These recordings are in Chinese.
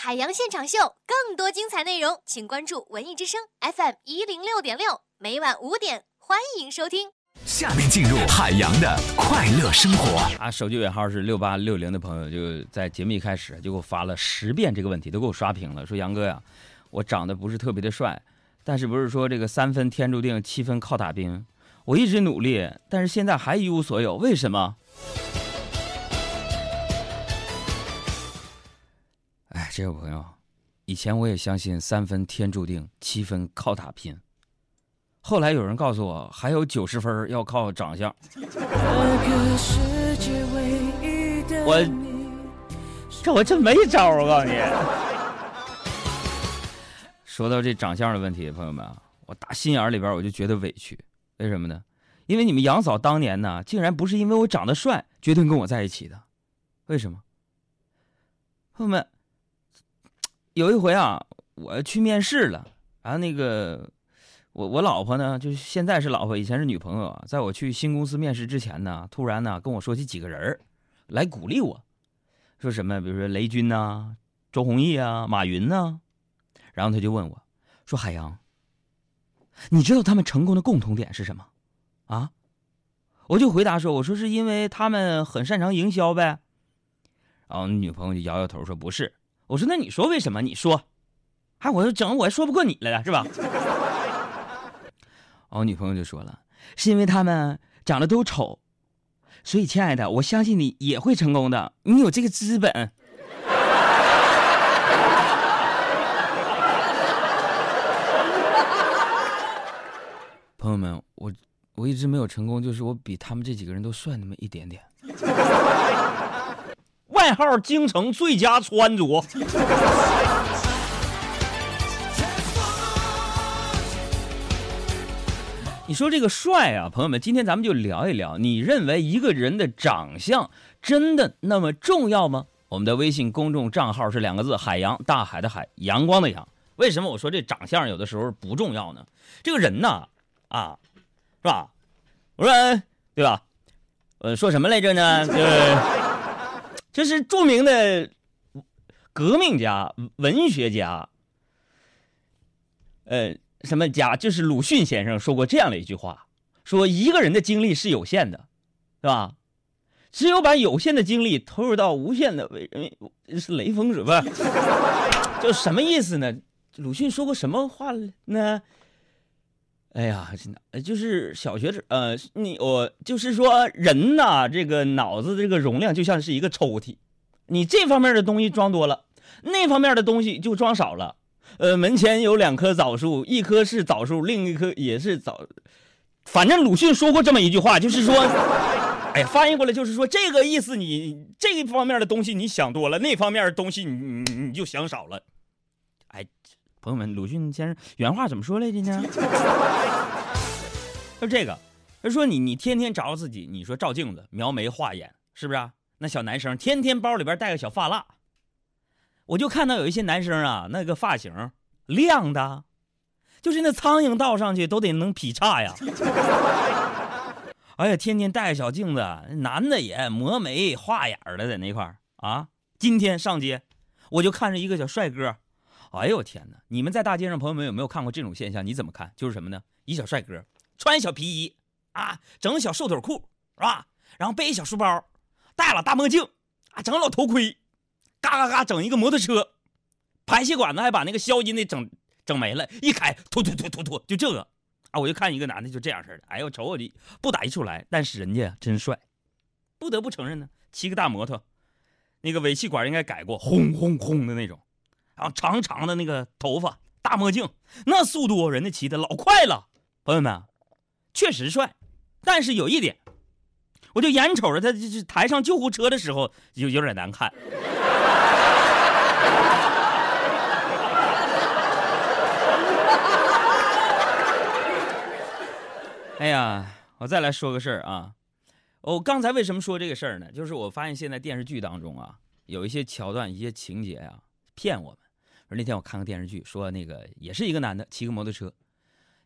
海洋现场秀，更多精彩内容，请关注文艺之声 FM 一零六点六，每晚五点，欢迎收听。下面进入海洋的快乐生活。啊，手机尾号是六八六零的朋友，就在节目一开始就给我发了十遍这个问题，都给我刷屏了。说杨哥呀，我长得不是特别的帅，但是不是说这个三分天注定，七分靠打拼？我一直努力，但是现在还一无所有，为什么？这位朋友，以前我也相信三分天注定，七分靠打拼。后来有人告诉我，还有九十分要靠长相。我这我真没招我告诉你。说到这长相的问题，朋友们啊，我打心眼里边我就觉得委屈。为什么呢？因为你们杨嫂当年呢，竟然不是因为我长得帅决定跟我在一起的。为什么？朋友们，有一回啊，我去面试了，然后那个我我老婆呢，就是现在是老婆，以前是女朋友啊。在我去新公司面试之前呢，突然呢跟我说起几个人来鼓励我，说什么？比如说雷军呐、周鸿祎啊、马云呐。然后他就问我，说：“海洋。”你知道他们成功的共同点是什么？啊？我就回答说：“我说是因为他们很擅长营销呗。”然后女朋友就摇摇头说：“不是。”我说：“那你说为什么？你说。”哎，我说整我还说不过你来了是吧？我女朋友就说了：“是因为他们长得都丑，所以亲爱的，我相信你也会成功的，你有这个资本。”朋友们，我我一直没有成功，就是我比他们这几个人都帅那么一点点。外号“京城最佳穿着”。你说这个帅啊，朋友们，今天咱们就聊一聊，你认为一个人的长相真的那么重要吗？我们的微信公众账号是两个字：海洋，大海的海，阳光的阳。为什么我说这长相有的时候不重要呢？这个人呐。啊，是吧？我说，对吧？呃，说什么来着呢？就是，这是著名的革命家、文学家，呃，什么家？就是鲁迅先生说过这样的一句话：说一个人的精力是有限的，是吧？只有把有限的精力投入到无限的为人，是雷锋是吧？就什么意思呢？鲁迅说过什么话呢？哎呀，真的就是小学时，呃，你我就是说人呐，这个脑子这个容量就像是一个抽屉，你这方面的东西装多了，那方面的东西就装少了。呃，门前有两棵枣树，一棵是枣树，另一棵也是枣。反正鲁迅说过这么一句话，就是说，哎呀，翻译过来就是说这个意思，你这一方面的东西你想多了，那方面的东西你你你就想少了。哎。朋友们，鲁迅先生原话怎么说来着呢？就 这个，他说你你天天找自己，你说照镜子描眉画眼，是不是？那小男生天天包里边带个小发蜡，我就看到有一些男生啊，那个发型亮的，就是那苍蝇倒上去都得能劈叉呀。哎呀，天天带个小镜子，男的也磨眉画眼的在那块啊。今天上街，我就看着一个小帅哥。哎呦天哪！你们在大街上，朋友们有没有看过这种现象？你怎么看？就是什么呢？一小帅哥穿小皮衣啊，整小瘦腿裤是吧？然后背一小书包，戴了大墨镜啊，整老头盔，嘎嘎嘎整一个摩托车，排气管子还把那个消音的整整没了，一开突突突突突，就这个啊！我就看一个男的就这样式的，哎呦瞅我的不打一处来，但是人家真帅，不得不承认呢。骑个大摩托，那个尾气管应该改过，轰轰轰的那种。然后长长的那个头发，大墨镜，那速度人家骑的老快了。朋友们，确实帅，但是有一点，我就眼瞅着他就是抬上救护车的时候，就有点难看。哎呀，我再来说个事儿啊！我刚才为什么说这个事儿呢？就是我发现现在电视剧当中啊，有一些桥段、一些情节啊，骗我们。说那天我看个电视剧，说那个也是一个男的骑个摩托车，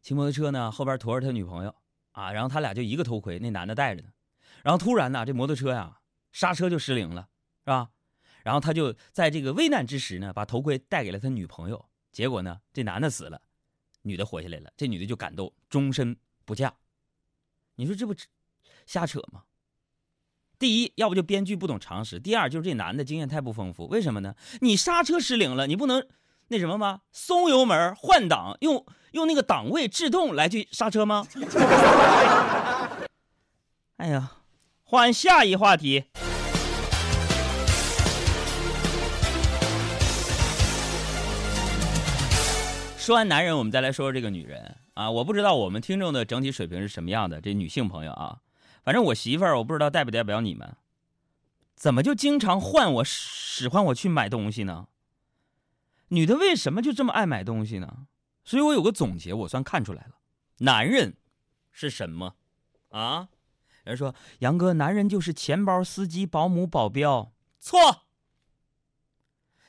骑摩托车呢后边驮着他女朋友啊，然后他俩就一个头盔，那男的戴着呢，然后突然呢这摩托车呀刹车就失灵了，是吧？然后他就在这个危难之时呢，把头盔戴给了他女朋友。结果呢，这男的死了，女的活下来了。这女的就感动，终身不嫁。你说这不瞎扯吗？第一，要不就编剧不懂常识；第二，就是这男的经验太不丰富。为什么呢？你刹车失灵了，你不能那什么吗？松油门换挡，用用那个档位制动来去刹车吗？哎呀，换下一话题。说完男人，我们再来说说这个女人啊。我不知道我们听众的整体水平是什么样的，这女性朋友啊，反正我媳妇儿，我不知道代不代表你们，怎么就经常唤我使唤我去买东西呢？女的为什么就这么爱买东西呢？所以我有个总结，我算看出来了，男人是什么啊？人说杨哥，男人就是钱包、司机、保姆、保镖，错。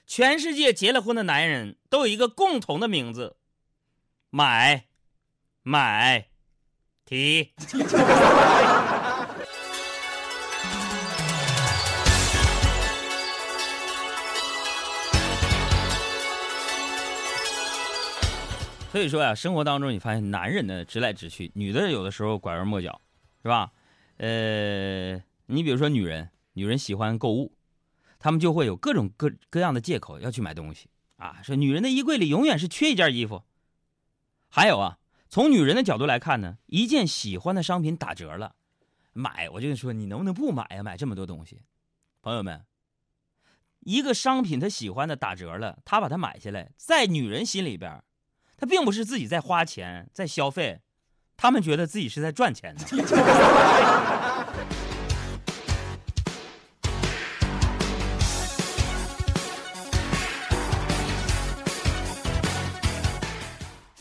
全世界结了婚的男人都有一个共同的名字，买，买，提。所以说呀，生活当中你发现男人呢直来直去，女的有的时候拐弯抹角，是吧？呃，你比如说女人，女人喜欢购物。他们就会有各种各各样的借口要去买东西啊，说女人的衣柜里永远是缺一件衣服。还有啊，从女人的角度来看呢，一件喜欢的商品打折了，买我就跟你说你能不能不买呀？买这么多东西，朋友们，一个商品他喜欢的打折了，他把它买下来，在女人心里边，他并不是自己在花钱在消费，他们觉得自己是在赚钱的。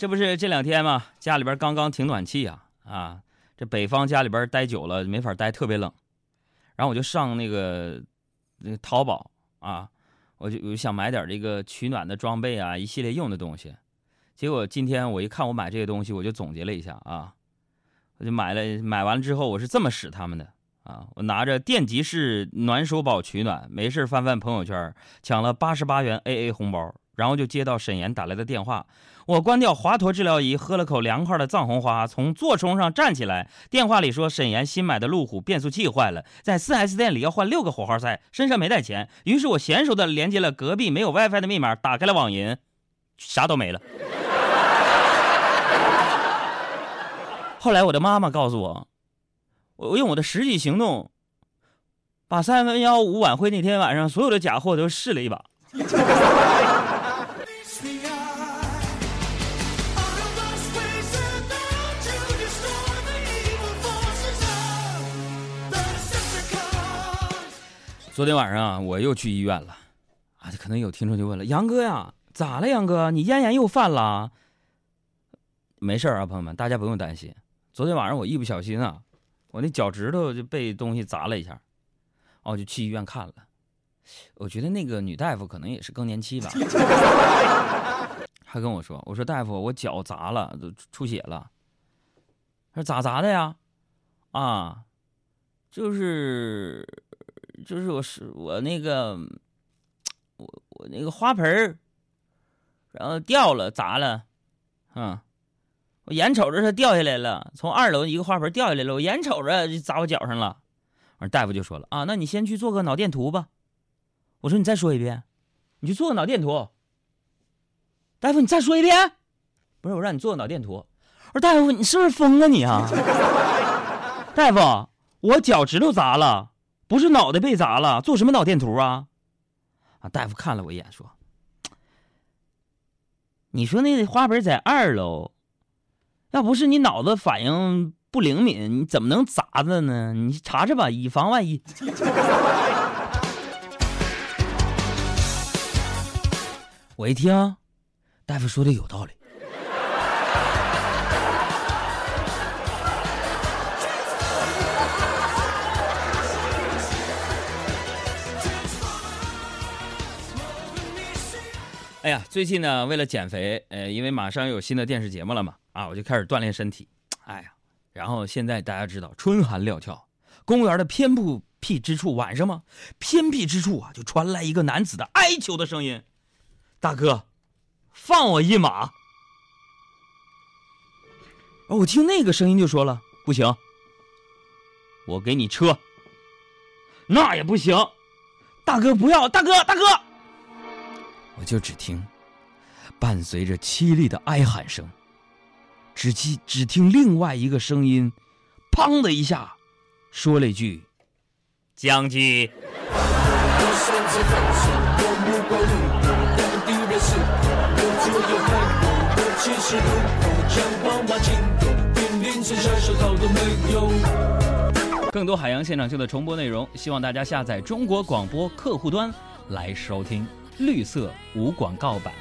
这不是这两天吗？家里边刚刚停暖气啊啊！这北方家里边待久了没法待，特别冷。然后我就上那个那个淘宝啊，我就我想买点这个取暖的装备啊，一系列用的东西。结果今天我一看我买这些东西，我就总结了一下啊，我就买了。买完了之后，我是这么使他们的啊，我拿着电极式暖手宝取暖，没事翻翻朋友圈，抢了八十八元 AA 红包。然后就接到沈岩打来的电话，我关掉华佗治疗仪，喝了口凉快的藏红花，从座充上站起来。电话里说沈岩新买的路虎变速器坏了，在 4S 店里要换六个火花塞，身上没带钱。于是我娴熟的连接了隔壁没有 WiFi 的密码，打开了网银，啥都没了。后来我的妈妈告诉我，我用我的实际行动，把三分幺五晚会那天晚上所有的假货都试了一把。昨天晚上啊，我又去医院了，啊，可能有听众就问了：“杨哥呀，咋了？杨哥，你咽炎又犯了？”没事啊，朋友们，大家不用担心。昨天晚上我一不小心啊，我那脚趾头就被东西砸了一下，哦，就去医院看了。我觉得那个女大夫可能也是更年期吧，还跟我说：“我说大夫，我脚砸了，都出血了。”他说：“咋砸的呀？”啊，就是。就是我是我那个，我我那个花盆儿，然后掉了砸了，嗯，我眼瞅着它掉下来了，从二楼一个花盆掉下来了，我眼瞅着就砸我脚上了。完，大夫就说了啊，那你先去做个脑电图吧。我说你再说一遍，你去做个脑电图。大夫，你再说一遍，不是我让你做个脑电图。我说大夫，你是不是疯了你啊？大夫，我脚趾头砸了。不是脑袋被砸了，做什么脑电图啊？啊！大夫看了我一眼，说：“你说那花盆在二楼，要不是你脑子反应不灵敏，你怎么能砸的呢？你查查吧，以防万一。”我一听，大夫说的有道理。哎呀，最近呢，为了减肥，呃，因为马上有新的电视节目了嘛，啊，我就开始锻炼身体。哎呀，然后现在大家知道春寒料峭，公园的偏僻僻之处，晚上吗？偏僻之处啊，就传来一个男子的哀求的声音：“大哥，放我一马。”哦，我听那个声音就说了：“不行，我给你车。”那也不行，大哥不要，大哥大哥！我就只听，伴随着凄厉的哀喊声，只听只听另外一个声音，砰的一下，说了一句：“将军。”更多海洋现场秀的重播内容，希望大家下载中国广播客户端来收听绿色无广告版。